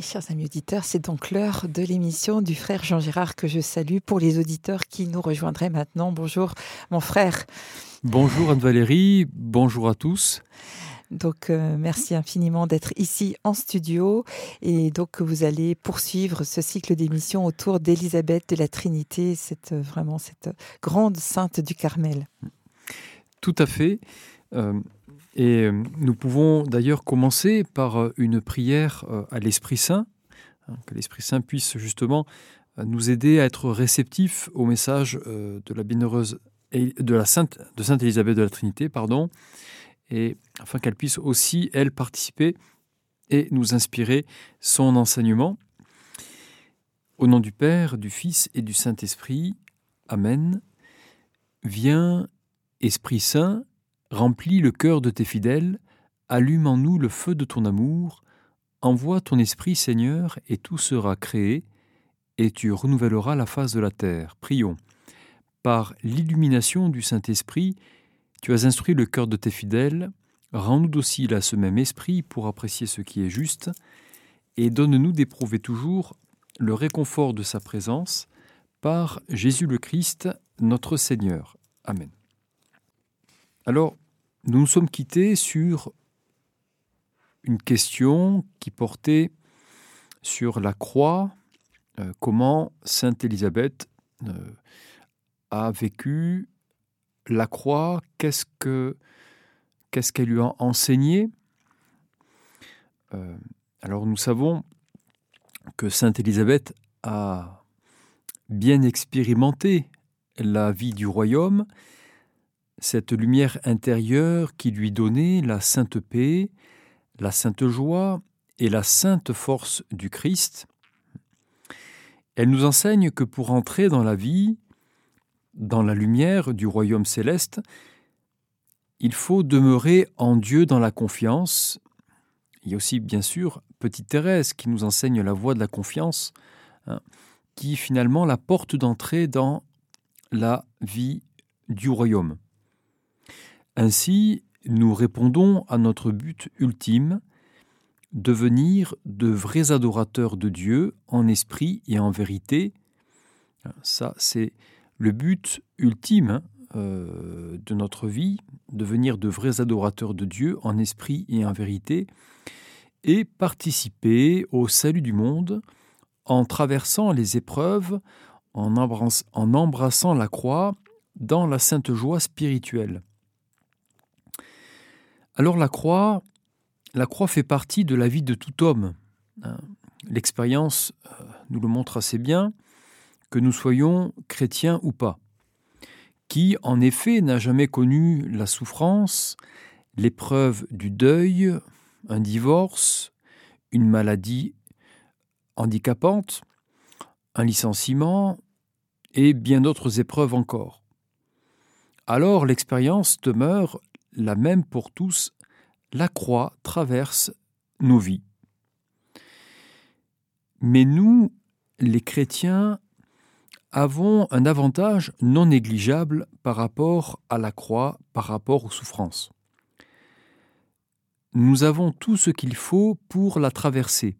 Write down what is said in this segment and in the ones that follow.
Chers amis auditeurs, c'est donc l'heure de l'émission du frère Jean Gérard que je salue pour les auditeurs qui nous rejoindraient maintenant. Bonjour mon frère. Bonjour Anne-Valérie, bonjour à tous. Donc euh, merci infiniment d'être ici en studio et donc vous allez poursuivre ce cycle d'émissions autour d'Élisabeth de la Trinité, cette vraiment cette grande sainte du Carmel. Tout à fait. Euh, et euh, nous pouvons d'ailleurs commencer par euh, une prière euh, à l'Esprit Saint, hein, que l'Esprit Saint puisse justement nous aider à être réceptifs au message de la bienheureuse de la sainte de Sainte Élisabeth de la Trinité, pardon, et afin qu'elle puisse aussi elle participer et nous inspirer son enseignement. Au nom du Père, du Fils et du Saint-Esprit. Amen. Viens, Esprit Saint, Remplis le cœur de tes fidèles, allume en nous le feu de ton amour, envoie ton esprit Seigneur, et tout sera créé, et tu renouvelleras la face de la terre. Prions. Par l'illumination du Saint-Esprit, tu as instruit le cœur de tes fidèles, rends-nous dociles à ce même esprit pour apprécier ce qui est juste, et donne-nous d'éprouver toujours le réconfort de sa présence, par Jésus le Christ, notre Seigneur. Amen. Alors, nous nous sommes quittés sur une question qui portait sur la croix, euh, comment Sainte Élisabeth euh, a vécu la croix, qu'est-ce que qu'est-ce qu'elle lui a enseigné. Euh, alors nous savons que Sainte Élisabeth a bien expérimenté la vie du royaume cette lumière intérieure qui lui donnait la sainte paix, la sainte joie et la sainte force du Christ. Elle nous enseigne que pour entrer dans la vie, dans la lumière du royaume céleste, il faut demeurer en Dieu dans la confiance. Il y a aussi, bien sûr, Petite Thérèse qui nous enseigne la voie de la confiance, hein, qui finalement la porte d'entrée dans la vie du royaume. Ainsi, nous répondons à notre but ultime, devenir de vrais adorateurs de Dieu en esprit et en vérité. Ça, c'est le but ultime hein, euh, de notre vie, devenir de vrais adorateurs de Dieu en esprit et en vérité, et participer au salut du monde en traversant les épreuves, en embrassant la croix dans la sainte joie spirituelle. Alors la croix, la croix fait partie de la vie de tout homme. Hein. L'expérience euh, nous le montre assez bien, que nous soyons chrétiens ou pas. Qui, en effet, n'a jamais connu la souffrance, l'épreuve du deuil, un divorce, une maladie handicapante, un licenciement et bien d'autres épreuves encore. Alors l'expérience demeure la même pour tous, la croix traverse nos vies. Mais nous, les chrétiens, avons un avantage non négligeable par rapport à la croix, par rapport aux souffrances. Nous avons tout ce qu'il faut pour la traverser.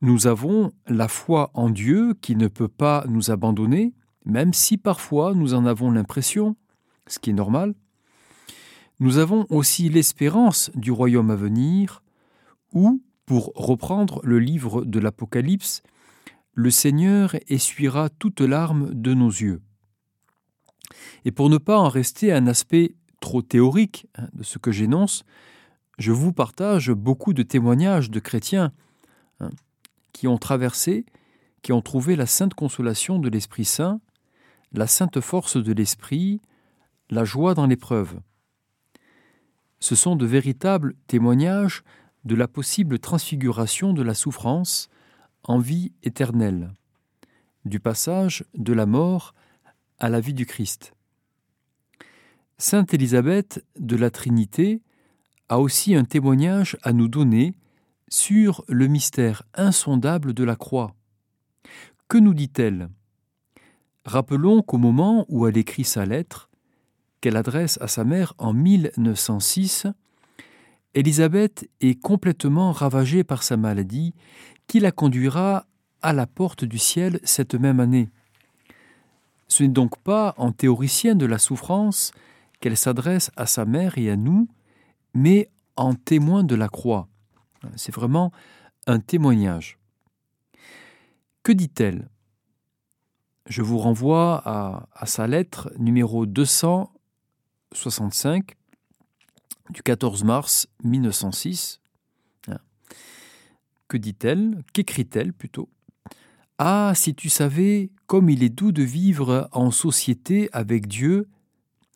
Nous avons la foi en Dieu qui ne peut pas nous abandonner, même si parfois nous en avons l'impression, ce qui est normal. Nous avons aussi l'espérance du royaume à venir, où, pour reprendre le livre de l'Apocalypse, le Seigneur essuiera toute larme de nos yeux. Et pour ne pas en rester à un aspect trop théorique hein, de ce que j'énonce, je vous partage beaucoup de témoignages de chrétiens hein, qui ont traversé, qui ont trouvé la sainte consolation de l'Esprit Saint, la sainte force de l'Esprit, la joie dans l'épreuve ce sont de véritables témoignages de la possible transfiguration de la souffrance en vie éternelle, du passage de la mort à la vie du Christ. Sainte Élisabeth de la Trinité a aussi un témoignage à nous donner sur le mystère insondable de la croix. Que nous dit-elle? Rappelons qu'au moment où elle écrit sa lettre, qu'elle adresse à sa mère en 1906, Élisabeth est complètement ravagée par sa maladie qui la conduira à la porte du ciel cette même année. Ce n'est donc pas en théoricienne de la souffrance qu'elle s'adresse à sa mère et à nous, mais en témoin de la croix. C'est vraiment un témoignage. Que dit-elle? Je vous renvoie à, sa lettre numéro 265 du 14 mars 1906. Que dit-elle? Qu'écrit-elle plutôt? Ah, si tu savais comme il est doux de vivre en société avec Dieu,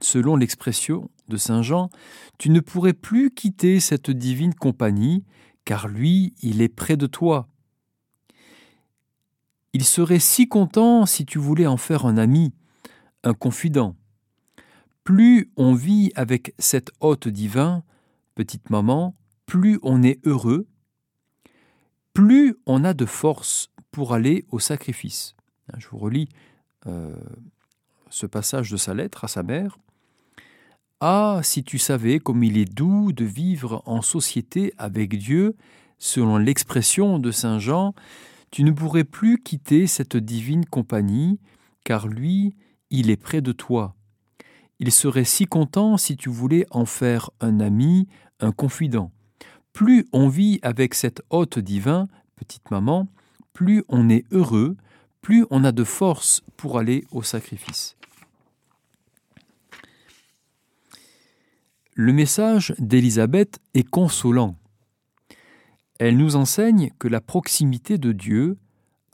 selon l'expression de Saint Jean, tu ne pourrais plus quitter cette divine compagnie, car lui, il est près de toi. Il serait si content si tu voulais en faire un ami, un confident. Plus on vit avec cet hôte divin, petite maman, plus on est heureux, plus on a de force pour aller au sacrifice. Je vous relis euh, ce passage de sa lettre à sa mère. Ah, si tu savais comme il est doux de vivre en société avec Dieu, selon l'expression de Saint Jean, tu ne pourrais plus quitter cette divine compagnie, car lui, il est près de toi. Il serait si content si tu voulais en faire un ami, un confident. Plus on vit avec cet hôte divin, petite maman, plus on est heureux, plus on a de force pour aller au sacrifice. Le message d'Élisabeth est consolant. Elle nous enseigne que la proximité de Dieu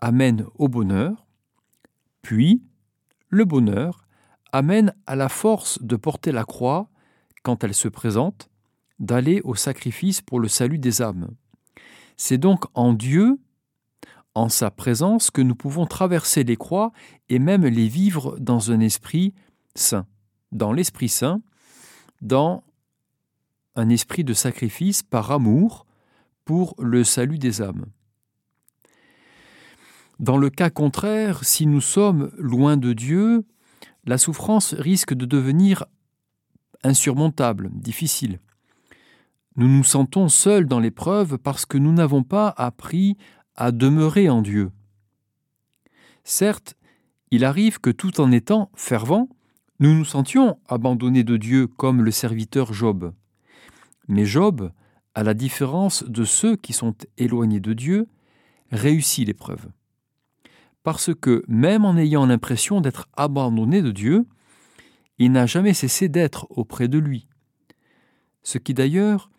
amène au bonheur, puis le bonheur amène à la force de porter la croix quand elle se présente, d'aller au sacrifice pour le salut des âmes. C'est donc en Dieu, en sa présence, que nous pouvons traverser les croix et même les vivre dans un esprit saint, dans l'Esprit Saint, dans un esprit de sacrifice par amour pour le salut des âmes. Dans le cas contraire, si nous sommes loin de Dieu, la souffrance risque de devenir insurmontable, difficile. Nous nous sentons seuls dans l'épreuve parce que nous n'avons pas appris à demeurer en Dieu. Certes, il arrive que tout en étant fervents, nous nous sentions abandonnés de Dieu comme le serviteur Job. Mais Job, à la différence de ceux qui sont éloignés de Dieu, réussit l'épreuve. Parce que même en ayant l'impression d'être abandonné de Dieu, il n'a jamais cessé d'être auprès de lui. Ce qui d'ailleurs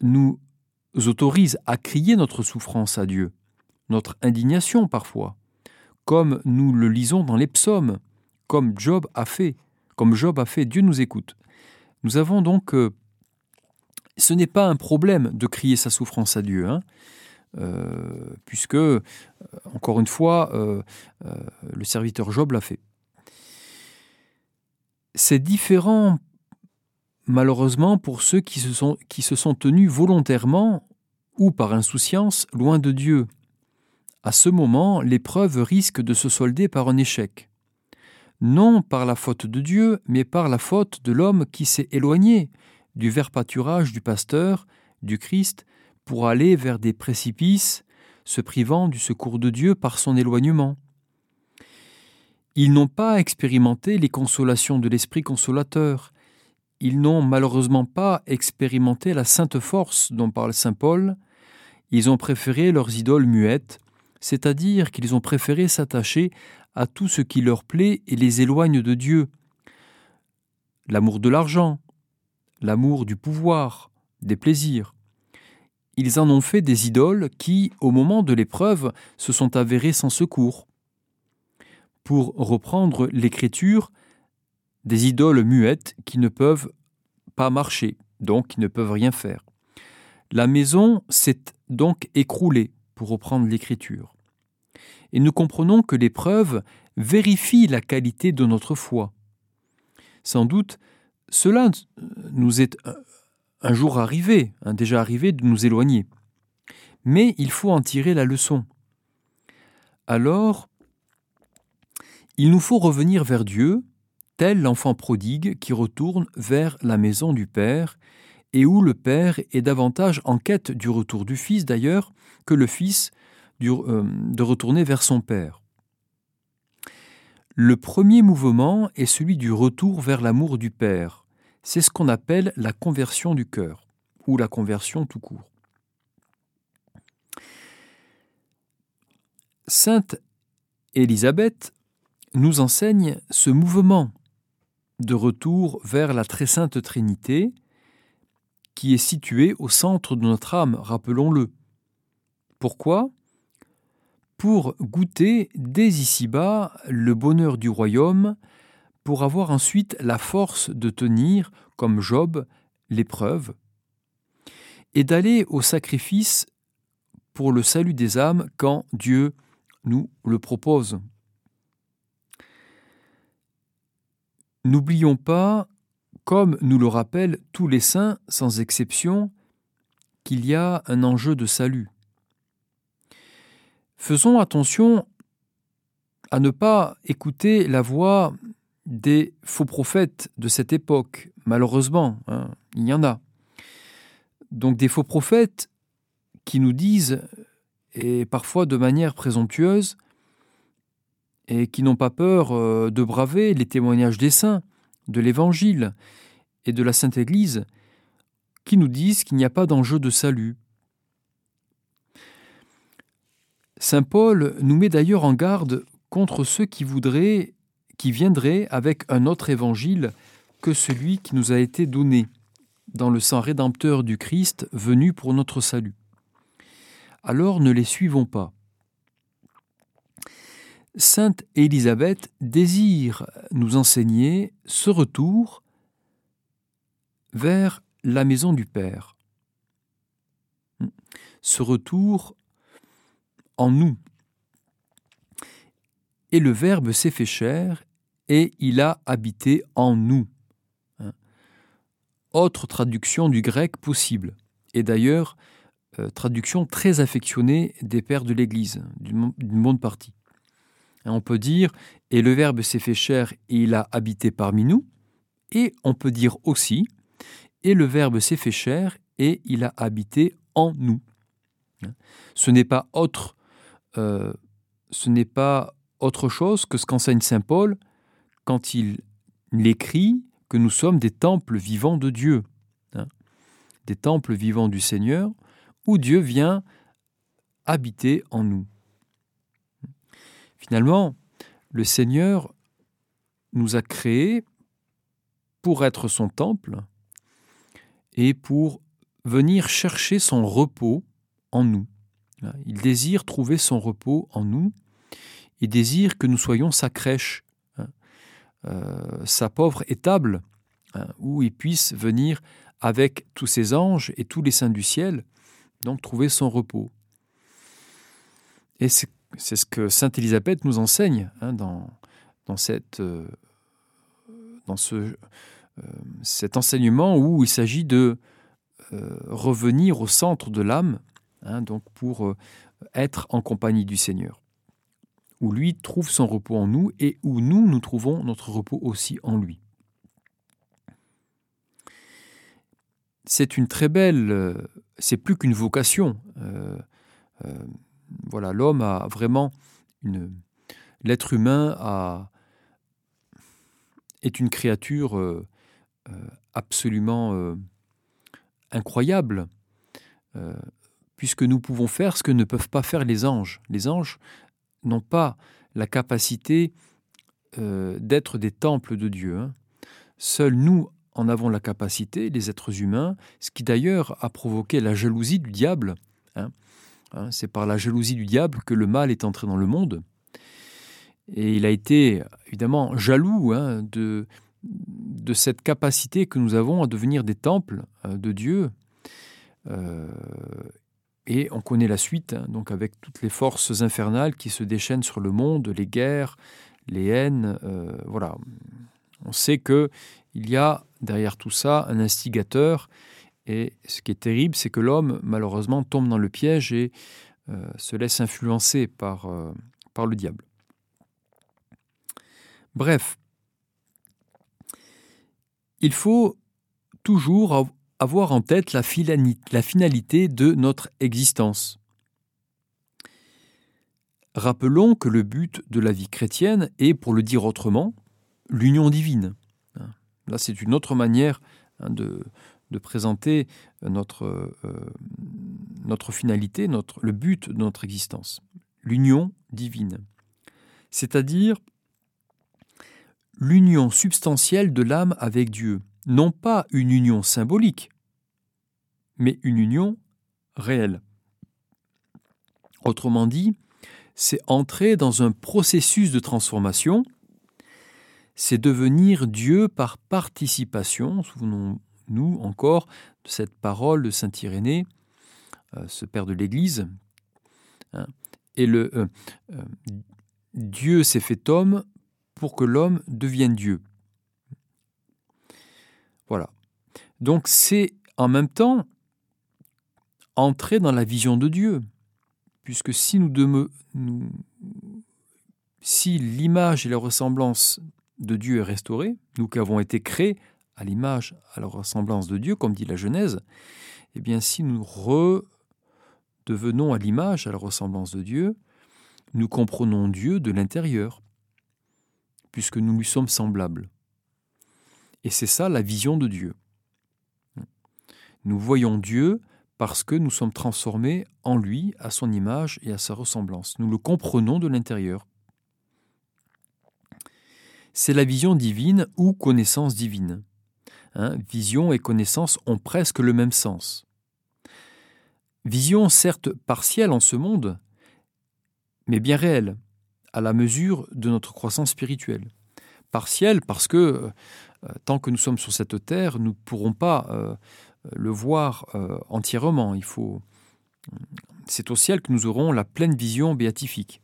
nous autorise à crier notre souffrance à Dieu, notre indignation parfois, comme nous le lisons dans les psaumes, comme Job a fait, comme Job a fait, Dieu nous écoute. Nous avons donc euh, ce n'est pas un problème de crier sa souffrance à Dieu, hein, puisque, euh, encore une fois, euh, le serviteur Job l'a fait. C'est différent, malheureusement, pour ceux qui se, sont, qui se sont tenus volontairement ou par insouciance loin de Dieu. À ce moment, l'épreuve risque de se solder par un échec. Non par la faute de Dieu, mais par la faute de l'homme qui s'est éloigné, du vert pâturage du pasteur, du Christ, pour aller vers des précipices, se privant du secours de Dieu par son éloignement. Ils n'ont pas expérimenté les consolations de l'Esprit consolateur. Ils n'ont malheureusement pas expérimenté la sainte force dont parle Saint Paul. Ils ont préféré leurs idoles muettes, c'est-à-dire qu'ils ont préféré s'attacher à tout ce qui leur plaît et les éloigne de Dieu. L'amour de l'argent, l'amour du pouvoir, des plaisirs. Ils en ont fait des idoles qui, au moment de l'épreuve, se sont avérées sans secours. Pour reprendre l'écriture, des idoles muettes qui ne peuvent pas marcher, donc qui ne peuvent rien faire. La maison s'est donc écroulée, pour reprendre l'écriture. Et nous comprenons que l'épreuve vérifie la qualité de notre foi. Sans doute, cela nous est un jour arrivé, déjà arrivé, de nous éloigner. Mais il faut en tirer la leçon. Alors, il nous faut revenir vers Dieu, tel l'enfant prodigue qui retourne vers la maison du Père, et où le Père est davantage en quête du retour du Fils d'ailleurs que le Fils euh, de retourner vers son Père. Le premier mouvement est celui du retour vers l'amour du Père. C'est ce qu'on appelle la conversion du cœur, ou la conversion tout court. Sainte Élisabeth nous enseigne ce mouvement de retour vers la très sainte Trinité qui est situé au centre de notre âme, rappelons-le. Pourquoi? Pour goûter dès ici-bas le bonheur du royaume, pour avoir ensuite la force de tenir, comme Job, l'épreuve, et d'aller au sacrifice pour le salut des âmes quand Dieu nous le propose. N'oublions pas, comme nous le rappellent tous les saints sans exception, qu'il y a un enjeu de salut. Faisons attention à ne pas écouter la voix des faux prophètes de cette époque. Malheureusement, hein, il y en a. Donc des faux prophètes qui nous disent, et parfois de manière présomptueuse, et qui n'ont pas peur euh, de braver les témoignages des saints, de l'Évangile et de la Sainte Église, qui nous disent qu'il n'y a pas d'enjeu de salut. Saint Paul nous met d'ailleurs en garde contre ceux qui voudraient, qui viendraient avec un autre évangile que celui qui nous a été donné dans le sang rédempteur du Christ venu pour notre salut. Alors ne les suivons pas. Sainte Élisabeth désire nous enseigner ce retour vers la maison du Père. Ce retour en nous. Et le Verbe s'est fait chair et il a habité en nous. Autre traduction du grec possible, et d'ailleurs euh, traduction très affectionnée des pères de l'Église, d'une bonne partie. On peut dire et le Verbe s'est fait chair et il a habité parmi nous. Et on peut dire aussi et le Verbe s'est fait chair et il a habité en nous. Ce n'est pas autre, euh, ce n'est pas autre chose que ce qu'enseigne saint Paul quand il écrit que nous sommes des temples vivants de Dieu, hein. des temples vivants du Seigneur, où Dieu vient habiter en nous. Finalement, le Seigneur nous a créés pour être son temple et pour venir chercher son repos en nous. Il désire trouver son repos en nous. Il désire que nous soyons sa crèche, sa pauvre étable, hein, où il puisse venir avec tous ses anges et tous les saints du ciel, donc trouver son repos. Et c'est ce que Sainte Élisabeth nous enseigne hein, dans, cette, euh, euh, cet enseignement où il s'agit de euh, revenir au centre de l'âme, hein, donc pour être en compagnie du Seigneur, où lui trouve son repos en nous et où nous, nous trouvons notre repos aussi en lui. C'est une très belle, c'est plus qu'une vocation voilà, l'homme a vraiment. L'être humain est une créature euh, euh, absolument euh, incroyable, puisque nous pouvons faire ce que ne peuvent pas faire les anges. Les anges n'ont pas la capacité d'être des temples de Dieu. Hein. Seuls nous en avons la capacité, les êtres humains, ce qui d'ailleurs a provoqué la jalousie du diable. Hein. Hein, c'est par la jalousie du diable que le mal est entré dans le monde. Et il a été évidemment jaloux de, cette capacité que nous avons à devenir des temples euh, de Dieu. Euh, et on connaît la suite, hein, donc avec toutes les forces infernales qui se déchaînent sur le monde, les guerres, les haines. Euh, voilà. On sait que il y a derrière tout ça un instigateur et ce qui est terrible, c'est que l'homme, malheureusement, tombe dans le piège et euh, se laisse influencer par, euh, par le diable. Bref, il faut toujours avoir en tête la finalité de notre existence. Rappelons que le but de la vie chrétienne est, pour le dire autrement, l'union divine. Là, c'est une autre manière hein, de, présenter notre, euh, notre finalité, notre, le but de notre existence. L'union divine. C'est-à-dire l'union substantielle de l'âme avec Dieu. Non pas une union symbolique, mais une union réelle. Autrement dit, c'est entrer dans un processus de transformation, c'est devenir Dieu par participation. Souvenons-nous encore de cette parole de Saint Irénée, euh, ce père de l'Église. Hein. et le euh, euh, Dieu s'est fait homme pour que l'homme devienne Dieu. Voilà. Donc c'est en même temps entrer dans la vision de Dieu puisque si nous, si l'image et la ressemblance de Dieu est restaurée, nous qui avons été créés à l'image, à la ressemblance de Dieu, comme dit la Genèse, eh bien si nous redevenons à l'image, à la ressemblance de Dieu, nous comprenons Dieu de l'intérieur, puisque nous lui sommes semblables. Et c'est ça la vision de Dieu. Nous voyons Dieu parce que nous sommes transformés en lui, à son image et à sa ressemblance. Nous le comprenons de l'intérieur. C'est la vision divine ou connaissance divine. Hein, vision et connaissance ont presque le même sens. Vision certes partielle en ce monde, mais bien réelle, à la mesure de notre croissance spirituelle. Partielle parce que euh, tant que nous sommes sur cette terre, nous ne pourrons pas euh, le voir euh, entièrement. Il faut. C'est au ciel que nous aurons la pleine vision béatifique.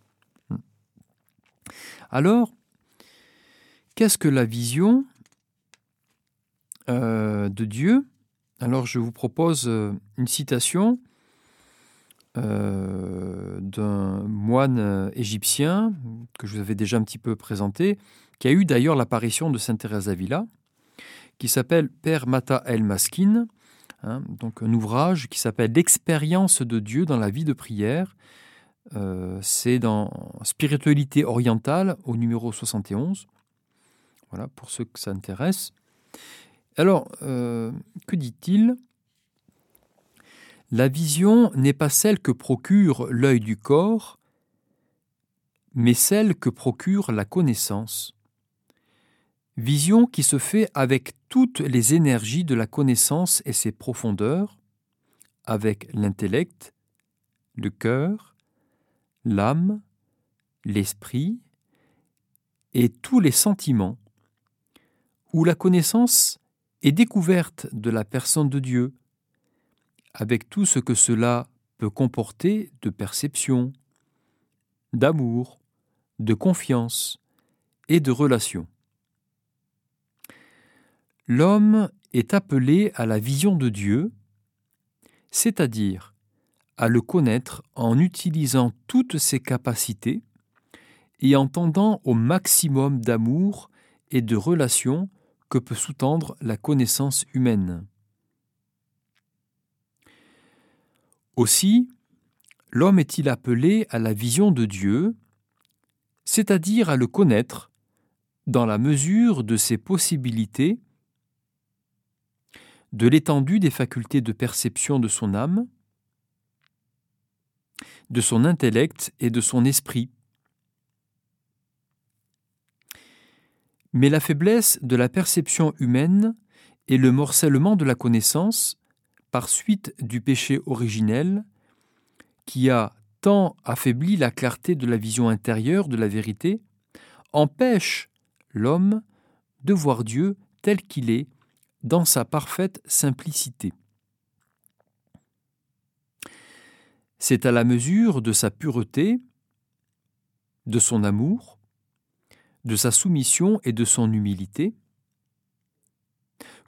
Alors, qu'est-ce que la vision euh, de Dieu? Alors, je vous propose euh, une citation d'un moine égyptien que je vous avais déjà un petit peu présenté, qui a eu d'ailleurs l'apparition de Sainte Thérèse d'Avila, qui s'appelle Père Mata El Maskin, Hein, donc un ouvrage qui s'appelle L'expérience de Dieu dans la vie de prière. Euh, c'est dans Spiritualité orientale au numéro 71. Voilà, pour ceux que ça intéresse. Alors, euh, que dit-il? La vision n'est pas celle que procure l'œil du corps, mais celle que procure la connaissance. Vision qui se fait avec toutes les énergies de la connaissance et ses profondeurs, avec l'intellect, le cœur, l'âme, l'esprit et tous les sentiments, où la connaissance est découverte de la personne de Dieu, avec tout ce que cela peut comporter de perception, d'amour, de confiance et de relation. L'homme est appelé à la vision de Dieu, c'est-à-dire à le connaître en utilisant toutes ses capacités et en tendant au maximum d'amour et de relation que peut sous-tendre la connaissance humaine. Aussi, l'homme est-il appelé à la vision de Dieu, c'est-à-dire à le connaître dans la mesure de ses possibilités de l'étendue des facultés de perception de son âme, de son intellect et de son esprit. Mais la faiblesse de la perception humaine et le morcellement de la connaissance, par suite du péché originel, qui a tant affaibli la clarté de la vision intérieure de la vérité, empêche l'homme de voir Dieu tel qu'il est dans sa parfaite simplicité. C'est à la mesure de sa pureté, de son amour, de sa soumission et de son humilité,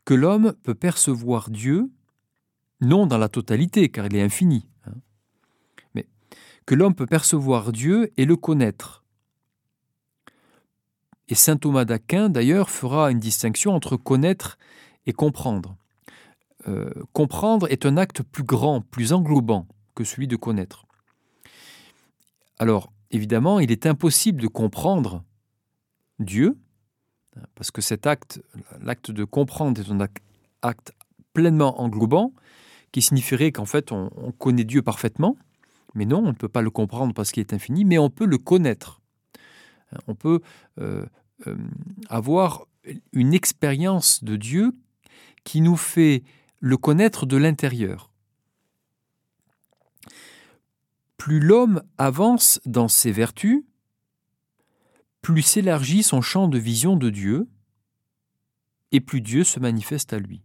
que l'homme peut percevoir Dieu, non dans la totalité, car il est infini, hein, mais que l'homme peut percevoir Dieu et le connaître. Et saint Thomas d'Aquin, d'ailleurs, fera une distinction entre connaître et comprendre. euh, comprendre est un acte plus grand, plus englobant que celui de connaître. Alors, évidemment, il est impossible de comprendre Dieu, parce que cet acte, l'acte de comprendre est un acte pleinement englobant, qui signifierait qu'en fait on, connaît Dieu parfaitement, mais non, on ne peut pas le comprendre parce qu'il est infini, mais on peut le connaître. On peut euh, euh, avoir une expérience de Dieu qui nous fait le connaître de l'intérieur. Plus l'homme avance dans ses vertus, plus s'élargit son champ de vision de Dieu, et plus Dieu se manifeste à lui.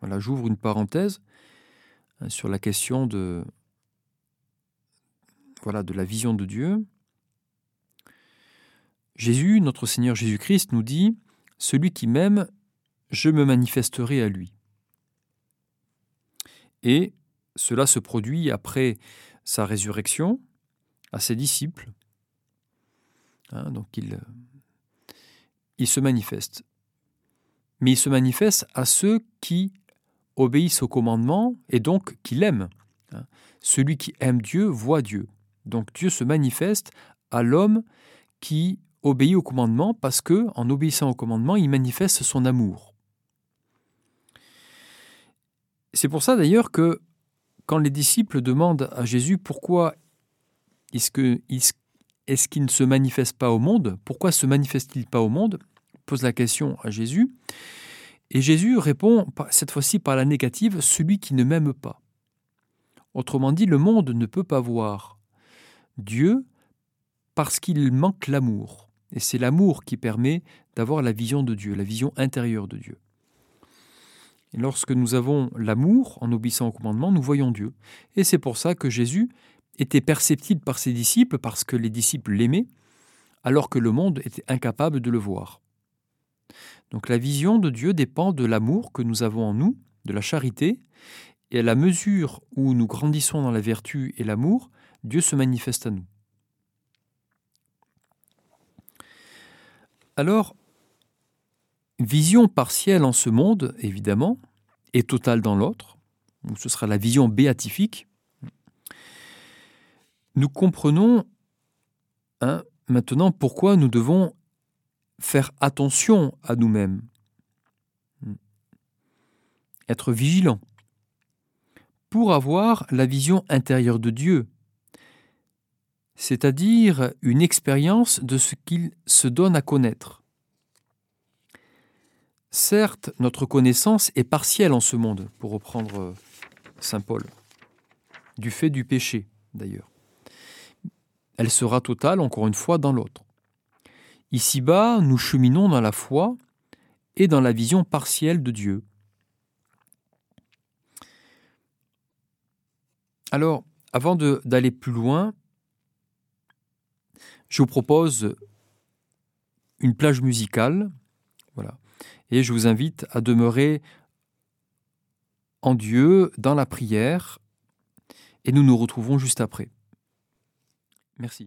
Voilà, j'ouvre une parenthèse hein, sur la question de, voilà, de la vision de Dieu. Jésus, notre Seigneur Jésus-Christ, nous dit Celui qui m'aime, je me manifesterai à lui. Et cela se produit après sa résurrection à ses disciples. Hein, donc il, se manifeste. Mais il se manifeste à ceux qui obéissent au commandement et donc qui l'aiment. Hein. Celui qui aime Dieu voit Dieu. Donc Dieu se manifeste à l'homme qui obéit au commandement parce que, en obéissant au commandement, il manifeste son amour. C'est pour ça d'ailleurs que quand les disciples demandent à Jésus pourquoi est-ce qu'il ne se manifeste pas au monde, pourquoi se manifeste-t-il pas au monde, pose la question à Jésus, et Jésus répond cette fois-ci par la négative, celui qui ne m'aime pas. Autrement dit, le monde ne peut pas voir Dieu parce qu'il manque l'amour. Et c'est l'amour qui permet d'avoir la vision de Dieu, la vision intérieure de Dieu. Et lorsque nous avons l'amour en obéissant au commandement, nous voyons Dieu. Et c'est pour ça que Jésus était perceptible par ses disciples parce que les disciples l'aimaient, alors que le monde était incapable de le voir. Donc la vision de Dieu dépend de l'amour que nous avons en nous, de la charité, et à la mesure où nous grandissons dans la vertu et l'amour, Dieu se manifeste à nous. Alors, vision partielle en ce monde, évidemment, et totale dans l'autre, ce sera la vision béatifique, nous comprenons hein, maintenant pourquoi nous devons faire attention à nous-mêmes, être vigilant, pour avoir la vision intérieure de Dieu, c'est-à-dire une expérience de ce qu'il se donne à connaître. Certes, notre connaissance est partielle en ce monde, pour reprendre euh, Saint Paul, du fait du péché d'ailleurs. Elle sera totale, encore une fois, dans l'autre. Ici-bas, nous cheminons dans la foi et dans la vision partielle de Dieu. Alors, avant d'aller plus loin, je vous propose une plage musicale, voilà, et je vous invite à demeurer en Dieu, dans la prière, et nous nous retrouvons juste après. Merci.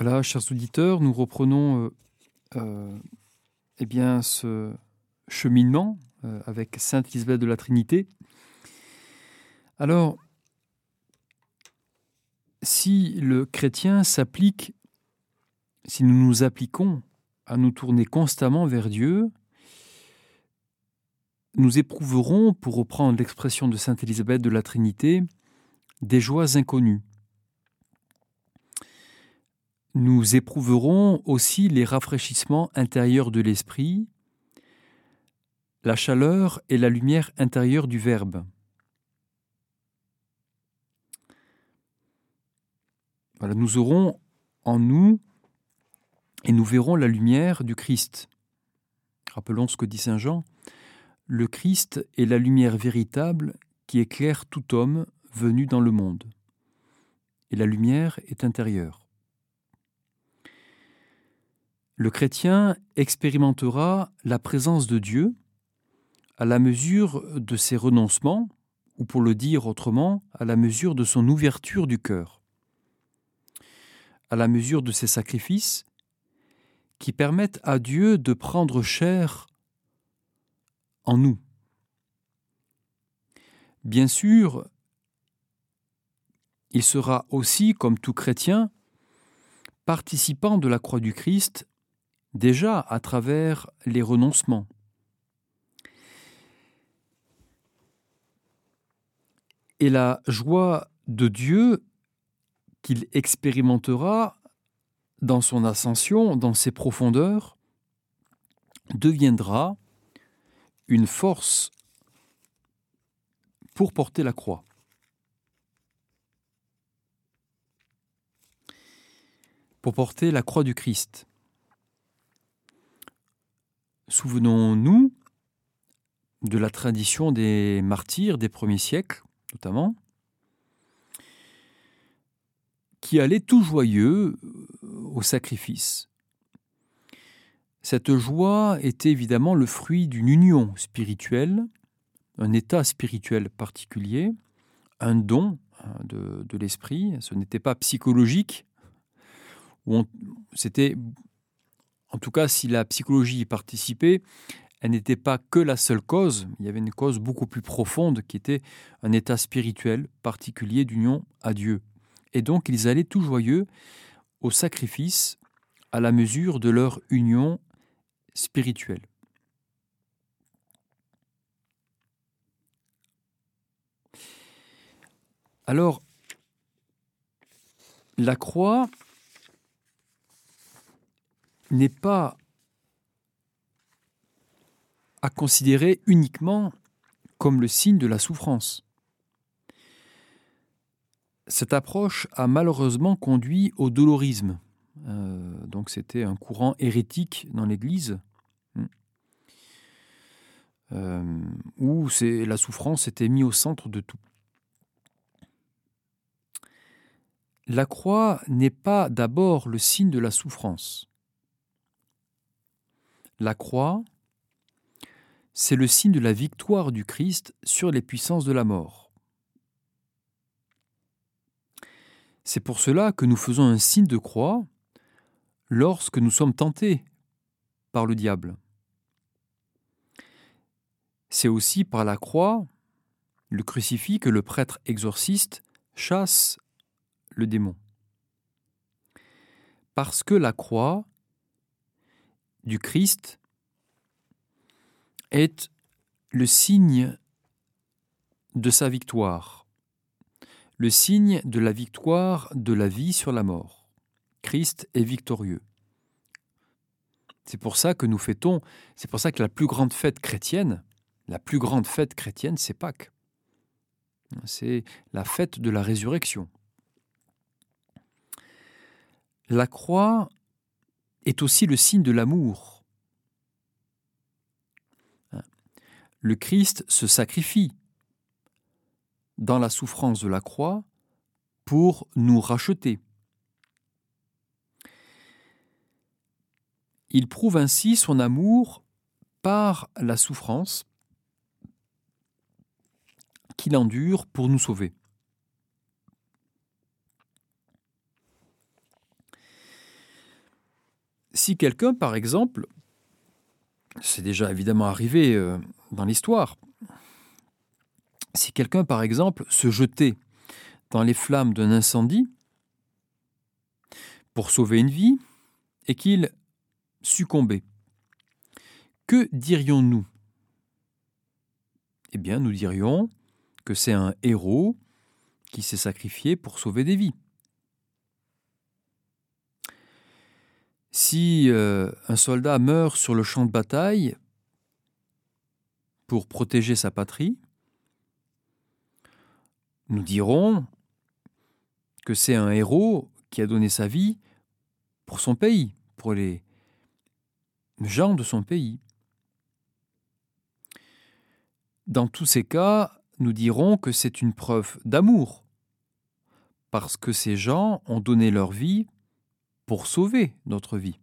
Voilà, chers auditeurs, nous reprenons euh, euh, eh bien, ce cheminement euh, avec Sainte Isabelle de la Trinité. Alors, si le chrétien s'applique, si nous nous appliquons à nous tourner constamment vers Dieu, nous éprouverons, pour reprendre l'expression de Sainte Élisabeth de la Trinité, des joies inconnues. Nous éprouverons aussi les rafraîchissements intérieurs de l'esprit, la chaleur et la lumière intérieure du Verbe. Voilà, nous aurons en nous et nous verrons la lumière du Christ. Rappelons ce que dit Saint Jean. Le Christ est la lumière véritable qui éclaire tout homme venu dans le monde. Et la lumière est intérieure. Le chrétien expérimentera la présence de Dieu à la mesure de ses renoncements, ou pour le dire autrement, à la mesure de son ouverture du cœur, à la mesure de ses sacrifices qui permettent à Dieu de prendre chair en nous. Bien sûr, il sera aussi, comme tout chrétien, participant de la croix du Christ, déjà à travers les renoncements. Et la joie de Dieu qu'il expérimentera dans son ascension, dans ses profondeurs, deviendra une force pour porter la croix. Pour porter la croix du Christ. Souvenons-nous de la tradition des martyrs des premiers siècles, notamment, qui allaient tout joyeux au sacrifice. Cette joie était évidemment le fruit d'une union spirituelle, un état spirituel particulier, un don hein, de, l'esprit. Ce n'était pas psychologique. C'était, en tout cas, si la psychologie y participait, elle n'était pas que la seule cause. Il y avait une cause beaucoup plus profonde qui était un état spirituel particulier d'union à Dieu. Et donc, ils allaient tout joyeux au sacrifice à la mesure de leur union spirituelle. Alors, la croix n'est pas à considérer uniquement comme le signe de la souffrance. Cette approche a malheureusement conduit au dolorisme. Euh, donc c'était un courant hérétique dans l'Église, hmm. euh, où la souffrance était mise au centre de tout. La croix n'est pas d'abord le signe de la souffrance. La croix, c'est le signe de la victoire du Christ sur les puissances de la mort. C'est pour cela que nous faisons un signe de croix lorsque nous sommes tentés par le diable. C'est aussi par la croix, le crucifix, que le prêtre exorciste chasse le démon. Parce que la croix du Christ est le signe de sa victoire le signe de la victoire de la vie sur la mort. Christ est victorieux. C'est pour ça que nous fêtons, c'est pour ça que la plus grande fête chrétienne, la plus grande fête chrétienne, c'est Pâques. C'est la fête de la résurrection. La croix est aussi le signe de l'amour. Le Christ se sacrifie dans la souffrance de la croix pour nous racheter. Il prouve ainsi son amour par la souffrance qu'il endure pour nous sauver. Si quelqu'un, par exemple, c'est déjà évidemment arrivé euh, dans l'histoire, si quelqu'un, par exemple, se jetait dans les flammes d'un incendie pour sauver une vie et qu'il succombait, que dirions-nous? Eh bien, nous dirions que c'est un héros qui s'est sacrifié pour sauver des vies. Si euh, un soldat meurt sur le champ de bataille pour protéger sa patrie, nous dirons que c'est un héros qui a donné sa vie pour son pays, pour les gens de son pays. Dans tous ces cas, nous dirons que c'est une preuve d'amour, parce que ces gens ont donné leur vie pour sauver notre vie.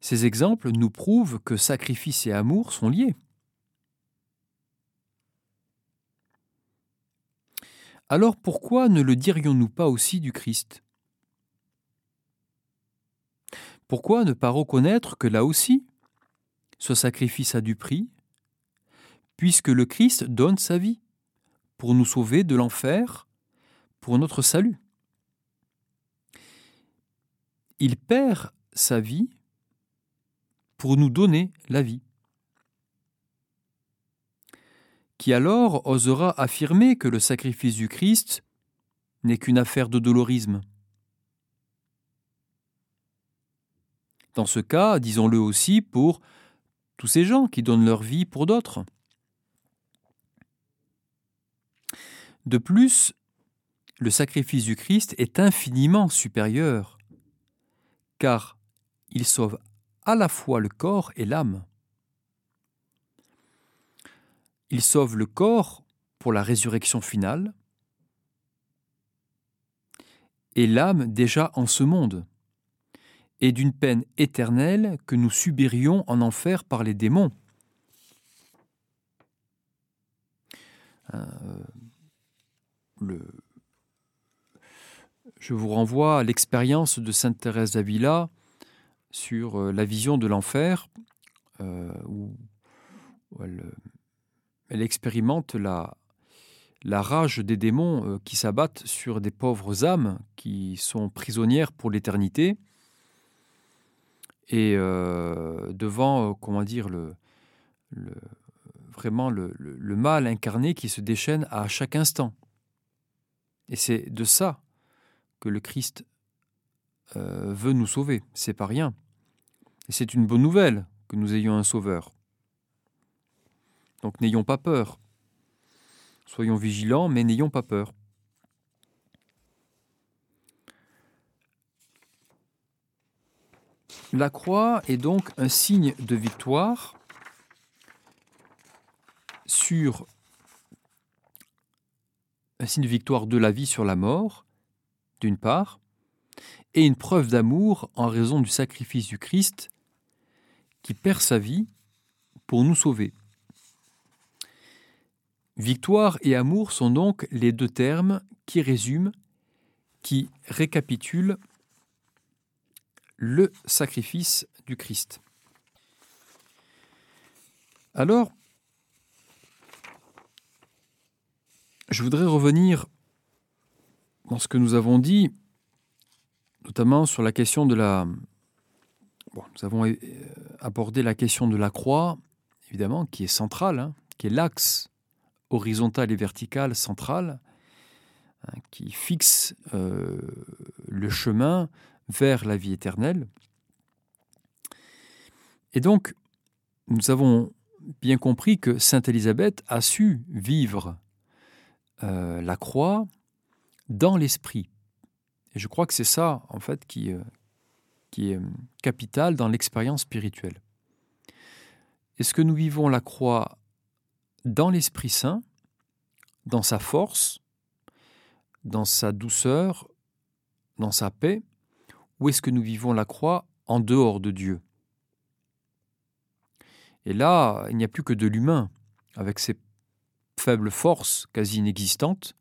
Ces exemples nous prouvent que sacrifice et amour sont liés. Alors pourquoi ne le dirions-nous pas aussi du Christ? Pourquoi ne pas reconnaître que là aussi, ce sacrifice a du prix, puisque le Christ donne sa vie pour nous sauver de l'enfer, pour notre salut? Il perd sa vie pour nous donner la vie. Qui alors osera affirmer que le sacrifice du Christ n'est qu'une affaire de dolorisme? Dans ce cas, disons-le aussi pour tous ces gens qui donnent leur vie pour d'autres. De plus, le sacrifice du Christ est infiniment supérieur car il sauve à la fois le corps et l'âme. Il sauve le corps pour la résurrection finale et l'âme déjà en ce monde, et d'une peine éternelle que nous subirions en enfer par les démons. Euh, je vous renvoie à l'expérience de Sainte Thérèse d'Avila sur euh, la vision de l'enfer, euh, où elle, expérimente la, rage des démons euh, qui s'abattent sur des pauvres âmes qui sont prisonnières pour l'éternité, et devant, comment dire, le, vraiment le mal incarné qui se déchaîne à chaque instant. Et c'est de ça que le Christ euh, veut nous sauver. C'est pas rien. C'est une bonne nouvelle que nous ayons un sauveur. Donc n'ayons pas peur. Soyons vigilants, mais n'ayons pas peur. La croix est donc un signe de victoire sur un signe de victoire de la vie sur la mort d'une part, et une preuve d'amour en raison du sacrifice du Christ qui perd sa vie pour nous sauver. Victoire et amour sont donc les deux termes qui résument, qui récapitulent le sacrifice du Christ. Alors, je voudrais revenir dans ce que nous avons dit, notamment sur la question de la... nous avons euh, abordé la question de la croix, évidemment, qui est centrale, hein, qui est l'axe horizontal et vertical central, hein, qui fixe euh, le chemin vers la vie éternelle. Et donc, nous avons bien compris que Sainte Élisabeth a su vivre euh, la croix dans l'esprit. Et je crois que c'est ça, en fait, qui, euh, est euh, capital dans l'expérience spirituelle. Est-ce que nous vivons la croix dans l'Esprit Saint, dans sa force, dans sa douceur, dans sa paix, ou est-ce que nous vivons la croix en dehors de Dieu? Et là, il n'y a plus que de l'humain, avec ses faibles forces quasi inexistantes,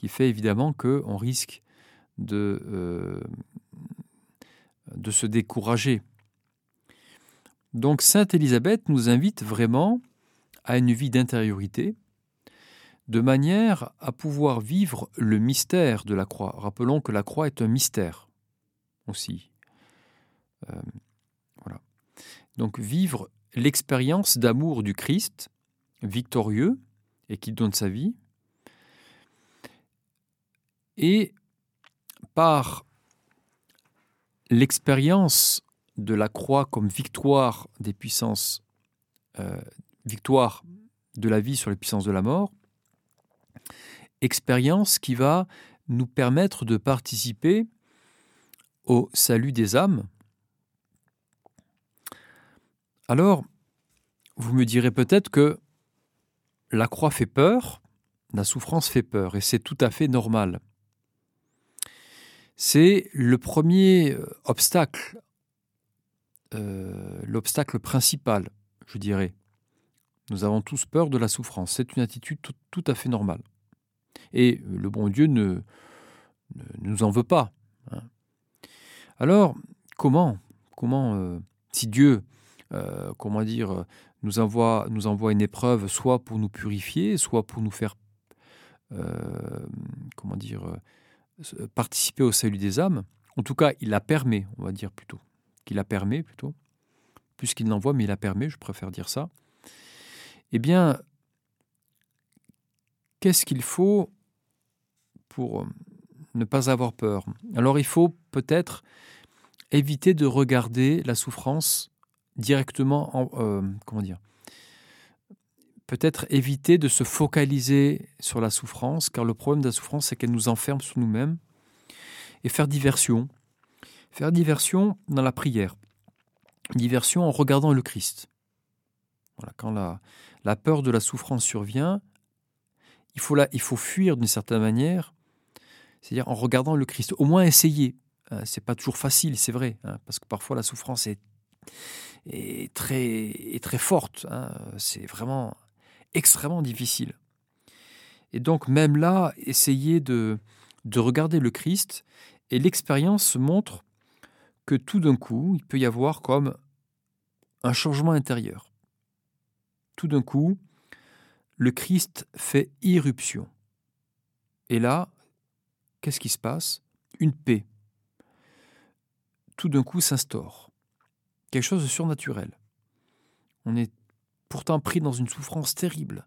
qui fait évidemment qu'on risque de, euh, de se décourager. Donc Sainte Élisabeth nous invite vraiment à une vie d'intériorité, de manière à pouvoir vivre le mystère de la croix. Rappelons que la croix est un mystère aussi. Euh, voilà. Donc vivre l'expérience d'amour du Christ, victorieux, et qui donne sa vie, et par l'expérience de la croix comme victoire des puissances, euh, victoire de la vie sur les puissances de la mort, expérience qui va nous permettre de participer au salut des âmes. Alors, vous me direz peut-être que la croix fait peur, la souffrance fait peur, et c'est tout à fait normal. C'est le premier euh, obstacle, euh, l'obstacle principal, je dirais. Nous avons tous peur de la souffrance. C'est une attitude tout, à fait normale. Et le bon Dieu ne, nous en veut pas. Hein. Alors, comment Comment, euh, si Dieu, comment dire, nous envoie, nous envoie une épreuve, soit pour nous purifier, soit pour nous faire, comment dire, participer au salut des âmes. En tout cas, il la permet, on va dire plutôt. Qu'il la permet plutôt. Puisqu'il l'envoie, mais il la permet, je préfère dire ça. Eh bien, qu'est-ce qu'il faut pour ne pas avoir peur? Alors, il faut peut-être éviter de regarder la souffrance directement en, euh, comment dire peut-être éviter de se focaliser sur la souffrance, car le problème de la souffrance, c'est qu'elle nous enferme sur nous-mêmes, et faire diversion. Faire diversion dans la prière. Diversion en regardant le Christ. Quand la, la peur de la souffrance survient, il faut, la, il faut fuir d'une certaine manière, c'est-à-dire en regardant le Christ. Au moins essayer. Euh, c'est pas toujours facile, c'est vrai, hein, parce que parfois la souffrance est, est très, est très forte. Hein. c'est vraiment extrêmement difficile. Et donc même là, essayer de, de regarder le Christ, et l'expérience montre que tout d'un coup, il peut y avoir comme un changement intérieur. Tout d'un coup, le Christ fait irruption. Et là, qu'est-ce qui se passe? Une paix. Tout d'un coup s'instaure. Quelque chose de surnaturel. On est pourtant pris dans une souffrance terrible.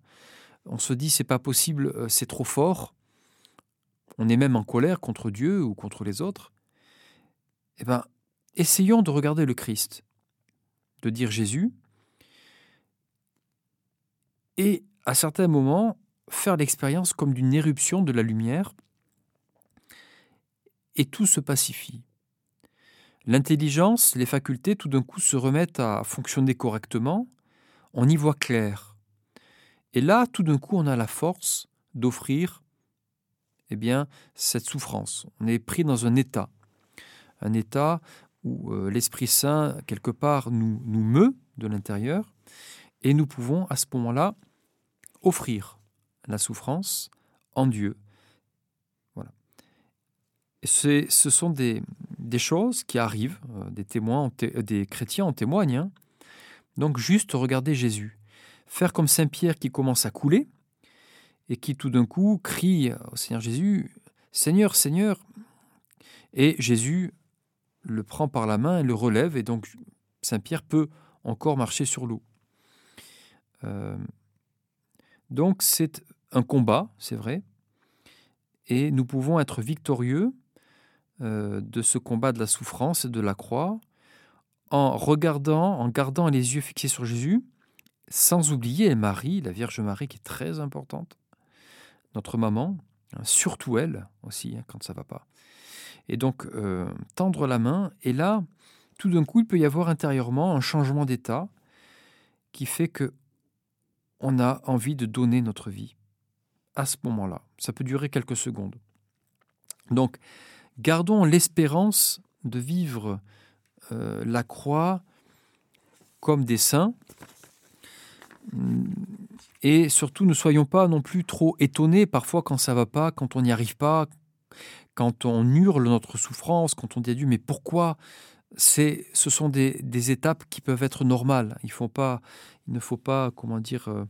On se dit c'est pas possible, euh, c'est trop fort. On est même en colère contre Dieu ou contre les autres. Eh bien, essayons de regarder le Christ, de dire Jésus, et à certains moments faire l'expérience comme d'une éruption de la lumière, et tout se pacifie. L'intelligence, les facultés, tout d'un coup se remettent à fonctionner correctement, on y voit clair. Et là, tout d'un coup, on a la force d'offrir eh bien, cette souffrance. On est pris dans un état, un état où euh, l'Esprit Saint, quelque part, nous, meut de l'intérieur, et nous pouvons, à ce moment-là, offrir la souffrance en Dieu. Voilà. Ce sont des, choses qui arrivent, euh, des témoins, des chrétiens en témoignent, hein. Donc juste regarder Jésus. Faire comme Saint Pierre qui commence à couler et qui tout d'un coup crie au Seigneur Jésus, Seigneur, Seigneur. Et Jésus le prend par la main et le relève et donc Saint Pierre peut encore marcher sur l'eau. Euh, donc c'est un combat, c'est vrai, et nous pouvons être victorieux euh, de ce combat de la souffrance et de la croix en regardant, en gardant les yeux fixés sur Jésus, sans oublier Marie, la Vierge Marie qui est très importante, notre maman, hein, surtout elle aussi, hein, quand ça va pas. Et donc, euh, tendre la main, et là, tout d'un coup, il peut y avoir intérieurement un changement d'état qui fait que on a envie de donner notre vie à ce moment-là. Ça peut durer quelques secondes. Donc, gardons l'espérance de vivre euh, la croix comme des saints. Et surtout, ne soyons pas non plus trop étonnés parfois quand ça va pas, quand on n'y arrive pas, quand on hurle notre souffrance, quand on dit à Dieu, mais pourquoi c'est, ce sont des, étapes qui peuvent être normales. Il, faut pas, il ne faut pas, comment dire, euh,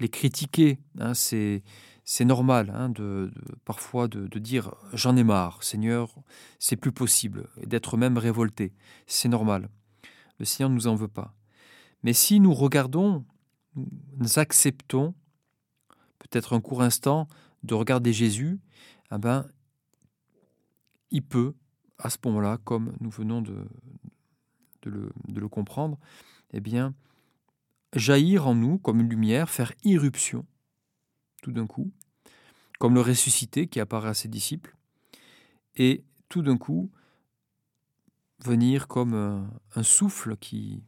les critiquer. Hein. c'est, c'est normal hein, de, parfois de, dire j'en ai marre, Seigneur, c'est plus possible, et d'être même révolté. C'est normal. Le Seigneur ne nous en veut pas. Mais si nous regardons, nous acceptons, peut-être un court instant, de regarder Jésus, eh ben, il peut, à ce moment-là, comme nous venons de, de, le, de le comprendre, eh bien, jaillir en nous comme une lumière, faire irruption tout d'un coup, comme le ressuscité qui apparaît à ses disciples, et tout d'un coup venir comme un, souffle qui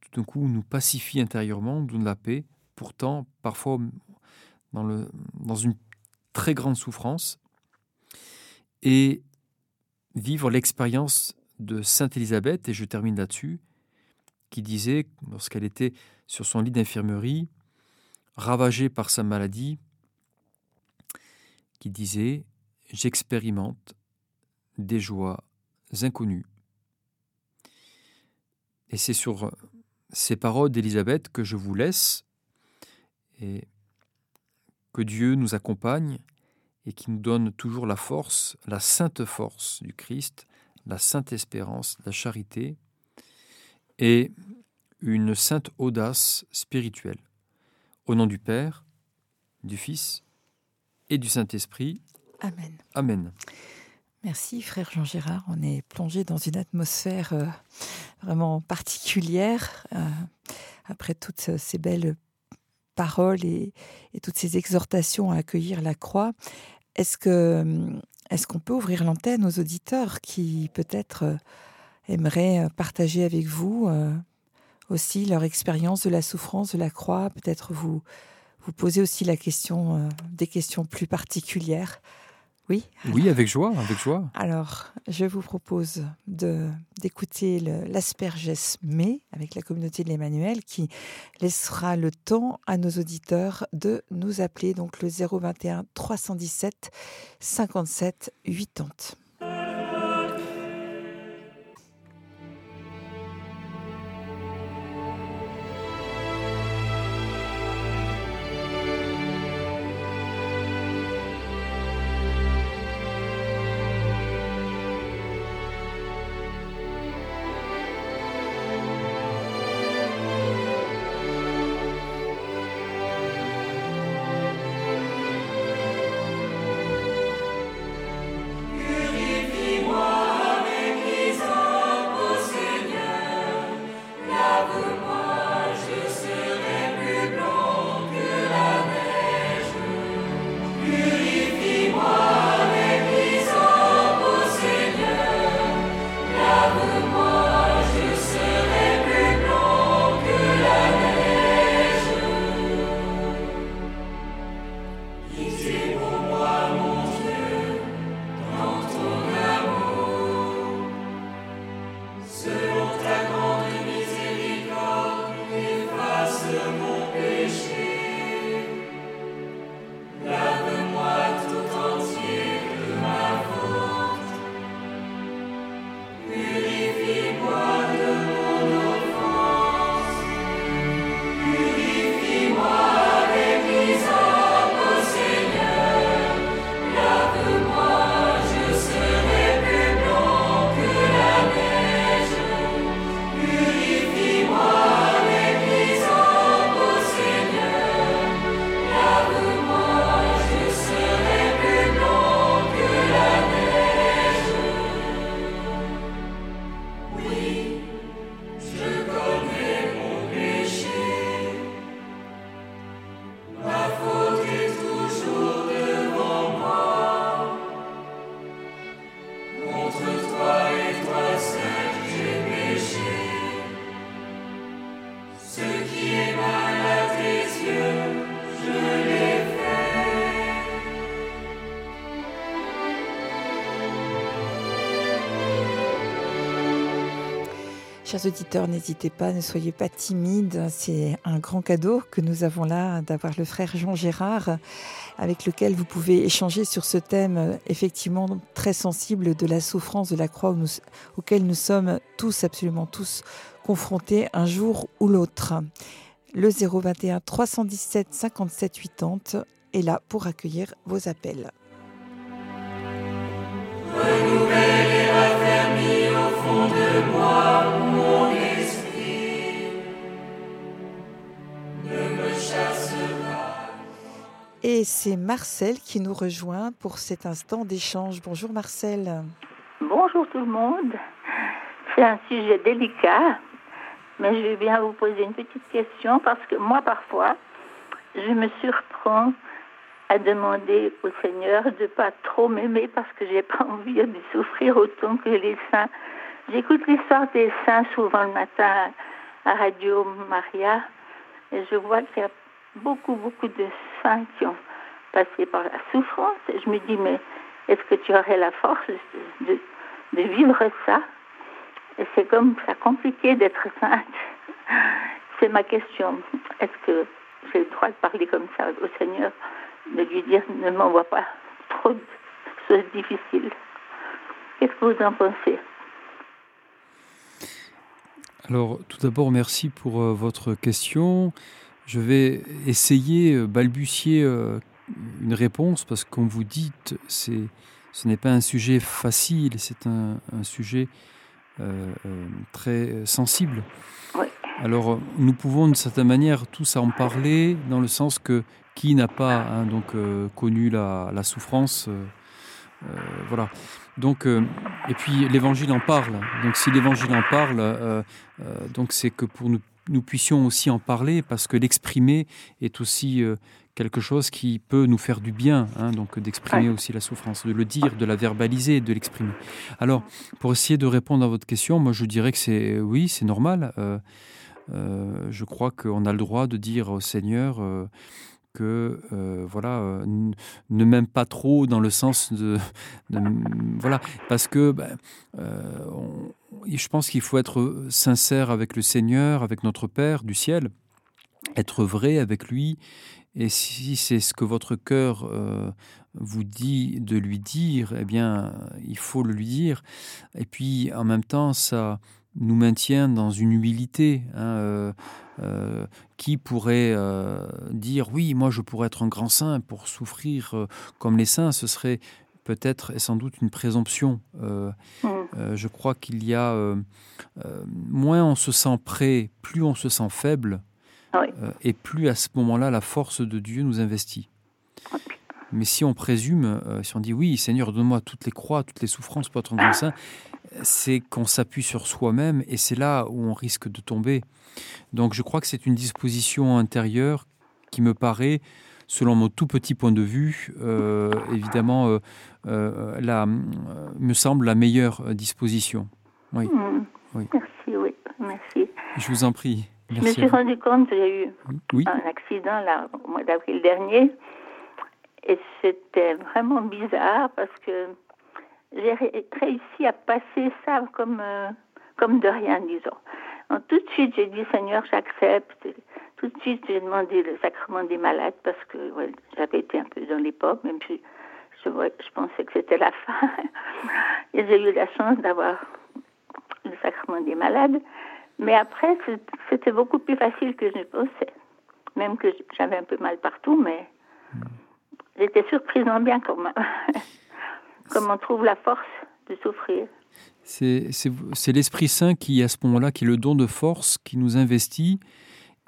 tout d'un coup nous pacifie intérieurement, nous donne la paix, pourtant parfois dans, dans une très grande souffrance, et vivre l'expérience de Sainte Élisabeth, et je termine là-dessus, qui disait, lorsqu'elle était sur son lit d'infirmerie, ravagée par sa maladie, qui disait J'expérimente des joies inconnues. Et c'est sur ces paroles d'Élisabeth que je vous laisse et que Dieu nous accompagne et qui nous donne toujours la force, la sainte force du Christ, la sainte espérance, la charité et une sainte audace spirituelle. Au nom du Père, du Fils et du Saint-Esprit. Amen. Amen. Merci, frère Jean Gérard. On est plongé dans une atmosphère euh, vraiment particulière euh, après toutes ces belles paroles et, toutes ces exhortations à accueillir la croix. Est-ce que est-ce qu'on peut ouvrir l'antenne aux auditeurs qui peut-être euh, aimeraient partager avec vous aussi leur expérience de la souffrance de la croix, peut-être vous vous posez aussi la question, euh, des questions plus particulières. Oui. Oui, avec joie, avec joie. Alors, je vous propose de d'écouter l'asperges mai avec la communauté de l'Emmanuel qui laissera le temps à nos auditeurs de nous appeler donc le 021 317 57 80. Chers auditeurs, n'hésitez pas, ne soyez pas timides. C'est un grand cadeau que nous avons là d'avoir le frère Jean Gérard. avec lequel vous pouvez échanger sur ce thème effectivement très sensible de la souffrance de la croix auquel nous sommes tous, absolument tous, confrontés un jour ou l'autre. Le 021 317 57 80 est là pour accueillir vos appels. Et c'est Marcel qui nous rejoint pour cet instant d'échange. Bonjour Marcel. Bonjour tout le monde. C'est un sujet délicat, mais je vais bien vous poser une petite question parce que moi parfois, je me surprends à demander au Seigneur de pas trop m'aimer parce que j'ai pas envie de souffrir autant que les saints. J'écoute l'histoire des saints souvent le matin à Radio Maria et je vois qu'il y a beaucoup, beaucoup de saints qui ont passé par la souffrance et je me dis mais est-ce que tu aurais la force de, vivre ça? Et c'est comme ça compliqué d'être sainte. C'est ma question. Est-ce que j'ai le droit de parler comme ça au Seigneur de lui dire ne m'envoie pas trop de choses difficiles? Qu'est-ce que vous en pensez? Alors, tout d'abord, merci pour euh, votre question. Je vais essayer, euh, balbutier euh, une réponse parce que, comme vous dites, c'est, ce n'est pas un sujet facile, c'est un, sujet très sensible. Alors, nous pouvons d'une certaine manière tous en parler dans le sens que qui n'a pas hein, donc euh, connu la, souffrance euh, euh, voilà. Donc, et puis l'Évangile en parle. Donc, si l'Évangile en parle, donc c'est que pour nous, nous puissions aussi en parler, parce que l'exprimer est aussi quelque chose qui peut nous faire du bien, hein, donc d'exprimer aussi la souffrance, de le dire, de la verbaliser, de l'exprimer. Alors, pour essayer de répondre à votre question, moi je dirais que c'est oui, c'est normal. je crois qu'on a le droit de dire au Seigneur, que euh, voilà euh, ne m'aime pas trop dans le sens de, voilà parce que ben, euh, je pense qu'il faut être sincère avec le Seigneur avec notre Père du ciel être vrai avec lui et si c'est ce que votre cœur vous dit de lui dire eh bien il faut le lui dire et puis en même temps ça nous maintient dans une humilité. Hein, euh, euh, qui pourrait euh, dire oui, moi je pourrais être un grand saint pour souffrir comme les saints Ce serait peut-être et sans doute une présomption. Mm. je crois qu'il y a moins on se sent prêt, plus on se sent faible, et plus à ce moment-là la force de Dieu nous investit. Mais si on présume, si on dit oui, Seigneur, donne-moi toutes les croix, toutes les souffrances pour être un grand saint, c'est qu'on s'appuie sur soi-même et c'est là où on risque de tomber. Donc je crois que c'est une disposition intérieure qui me paraît, selon mon tout petit point de vue, euh, évidemment, euh, euh, la, me semble la meilleure disposition. Oui. Hmm. Merci, oui, merci. Je vous en prie. je me suis rendu compte, j'ai eu un accident là, au mois d'avril dernier, et c'était vraiment bizarre parce que j'ai réussi à passer ça comme, euh, comme de rien, disons. tout de suite, j'ai dit, Seigneur, j'accepte. Tout de suite, j'ai demandé le sacrement des malades parce que j'avais été un peu dans les pommes, même si je, pensais que c'était la fin. Et j'ai eu la chance d'avoir le sacrement des malades. Mais après, c'était beaucoup plus facile que je ne pensais. Même que j'avais un peu mal partout, mais j'étais surprisement bien quand même. Comment on trouve la force de souffrir. C'est l'Esprit Saint qui, à ce moment-là, qui est le don de force, qui nous investit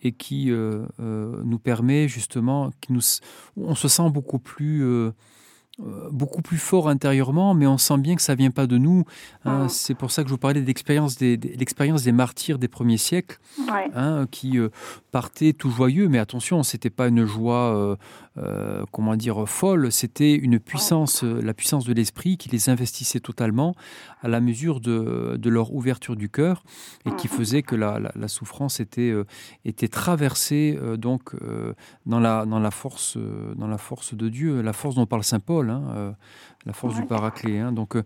et qui euh, euh, nous permet justement, qui nous, on se sent beaucoup plus euh, beaucoup plus fort intérieurement, mais on sent bien que ça vient pas de nous. Hein. Mm. C'est pour ça que je vous parlais de l'expérience des, l'expérience des martyrs des premiers siècles, hein, qui partaient tout joyeux. Mais attention, c'était pas une joie, euh, comment dire, folle. C'était une puissance, la puissance de l'esprit qui les investissait totalement à la mesure de, de leur ouverture du cœur et qui mm. faisait que la, la, souffrance était, était traversée donc dans la, dans la force, dans la force de Dieu, la force dont parle saint Paul. hein, la force du paraclet. Hein. donc,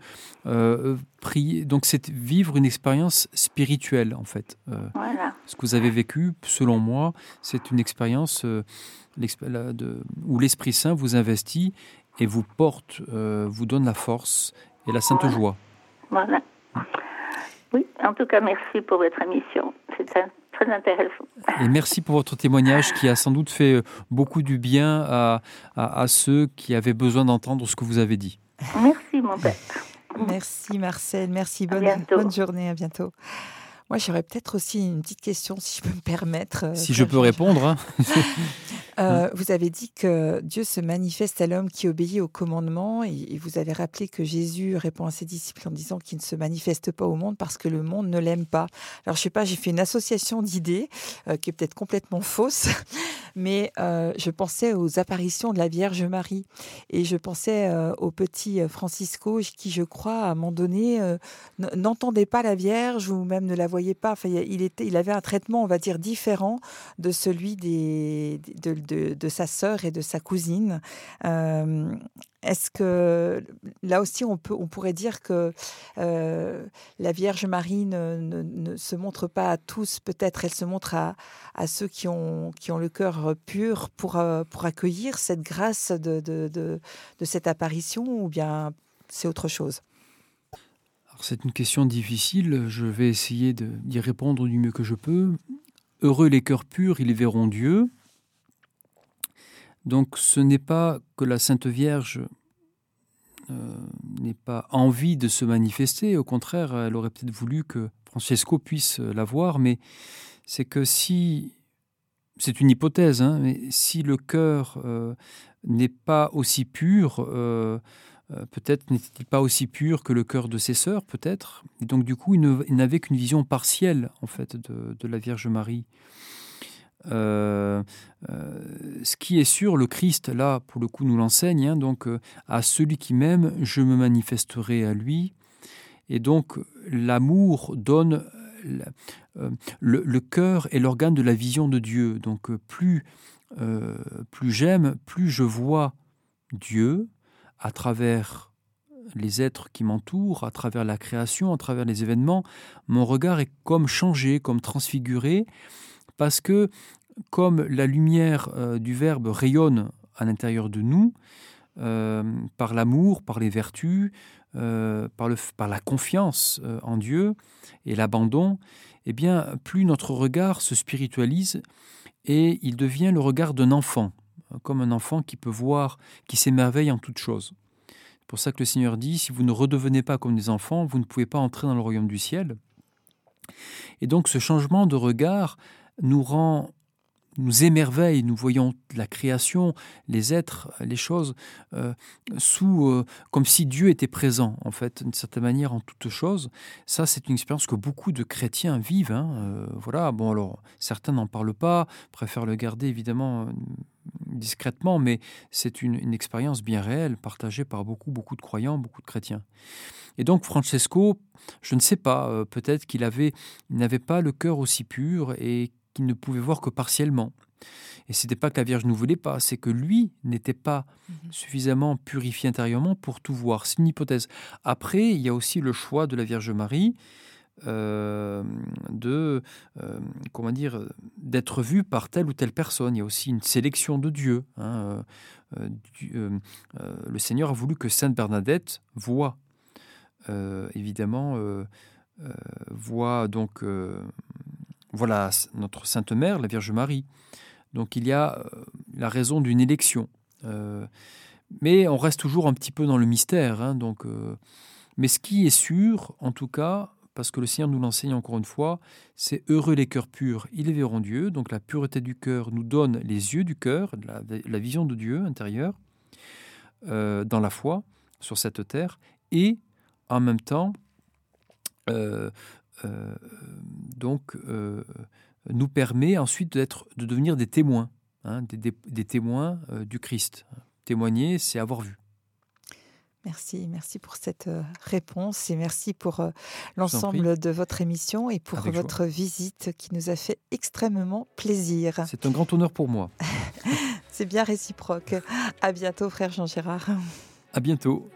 prier, donc c'est vivre une expérience spirituelle en fait. Voilà. Ce que vous avez vécu, selon moi, c'est une expérience où l'Esprit Saint vous investit et vous porte, vous donne la force et la sainte joie. Voilà. Oui, en tout cas, merci pour votre émission. C'est très intéressant. Et merci pour votre témoignage qui a sans doute fait beaucoup du bien à, à, ceux qui avaient besoin d'entendre ce que vous avez dit. Merci, mon père. Merci, Marcel. Merci. Bonne, bonne journée. À bientôt. Moi, j'aurais peut-être aussi une petite question, si je peux me permettre. Euh, si je peux répondre. Hein. Euh, vous avez dit que Dieu se manifeste à l'homme qui obéit au commandement et, vous avez rappelé que Jésus répond à ses disciples en disant qu'il ne se manifeste pas au monde parce que le monde ne l'aime pas. Alors, je sais pas, j'ai fait une association d'idées euh, qui est peut-être complètement fausse, mais je pensais aux apparitions de la Vierge Marie et je pensais au petit Francisco qui, je crois, à un moment donné, n'entendait pas la Vierge ou même ne la voyait pas. Enfin, il avait un traitement, on va dire, différent de celui des, de, de, sa sœur et de sa cousine. Euh, est-ce que là aussi, on, peut, on pourrait dire que euh, la Vierge Marie ne, se montre pas à tous, peut-être elle se montre à, ceux qui ont, qui ont le cœur pur pour, euh, pour accueillir cette grâce de, de cette apparition ou bien c'est autre chose? C'est une question difficile, je vais essayer d'y répondre du mieux que je peux. Heureux les cœurs purs, ils verront Dieu. Donc ce n'est pas que la Sainte Vierge euh, n'ait pas envie de se manifester, au contraire, elle aurait peut-être voulu que Francesco puisse la voir, mais c'est que si, c'est une hypothèse, hein, mais si le cœur euh, n'est pas aussi pur, euh, euh, peut-être n'était-il pas aussi pur que le cœur de ses sœurs, peut-être. Et donc, du coup, il n'avait qu'une vision partielle, en fait, de, la Vierge Marie. Euh, euh, ce qui est sûr, le Christ, là, pour le coup, nous l'enseigne. Hein, donc, à celui qui m'aime, je me manifesterai à lui. Et donc, l'amour donne le, le cœur et l'organe de la vision de Dieu. Donc, plus, plus j'aime, plus je vois Dieu, à travers les êtres qui m'entourent, à travers la création, à travers les événements, mon regard est comme changé, comme transfiguré, parce que comme la lumière euh, du Verbe rayonne à l'intérieur de nous, euh, par l'amour, par les vertus, euh, par, le, par, la confiance en Dieu et l'abandon, eh bien, plus notre regard se spiritualise et il devient le regard d'un enfant comme un enfant qui peut voir, qui s'émerveille en toutes choses. C'est pour ça que le Seigneur dit, si vous ne redevenez pas comme des enfants, vous ne pouvez pas entrer dans le royaume du ciel. Et donc ce changement de regard nous rend nous émerveille, nous voyons la création, les êtres, les choses, euh, sous, euh, comme si Dieu était présent, en fait, d'une certaine manière, en toutes choses. Ça, c'est une expérience que beaucoup de chrétiens vivent. Hein, euh, voilà, bon, alors, certains n'en parlent pas, préfèrent le garder, évidemment, discrètement, mais c'est une, une, expérience bien réelle, partagée par beaucoup, beaucoup de croyants, beaucoup de chrétiens. Et donc, Francesco, je ne sais pas, peut-être qu'il avait, il n'avait pas le cœur aussi pur et qu'il ne pouvait voir que partiellement. Et ce n'était pas que la Vierge ne voulait pas, c'est que lui n'était pas mhm. suffisamment purifié intérieurement pour tout voir. C'est une hypothèse. Après, il y a aussi le choix de la Vierge Marie euh, de euh, comment dire d'être vue par telle ou telle personne. Il y a aussi une sélection de Dieu. Hein, euh, le Seigneur a voulu que Sainte Bernadette voit évidemment voit donc voilà notre Sainte Mère, la Vierge Marie. Donc il y a euh, la raison d'une élection. Euh, mais on reste toujours un petit peu dans le mystère. Hein, euh, mais ce qui est sûr, en tout cas, parce que le Seigneur nous l'enseigne encore une fois, c'est heureux les cœurs purs, ils verront Dieu. Donc la pureté du cœur nous donne les yeux du cœur, la, vision de Dieu intérieur, dans la foi, sur cette terre, et en même temps, donc, euh, nous permet ensuite d'être, de devenir des témoins, hein, des, témoins euh, du Christ. Témoigner, c'est avoir vu. Merci, merci pour cette réponse et merci pour l'ensemble de votre émission et pour votre visite qui nous a fait extrêmement plaisir. C'est un grand honneur pour moi. c'est bien réciproque. À bientôt, frère Jean-Gérard. À bientôt.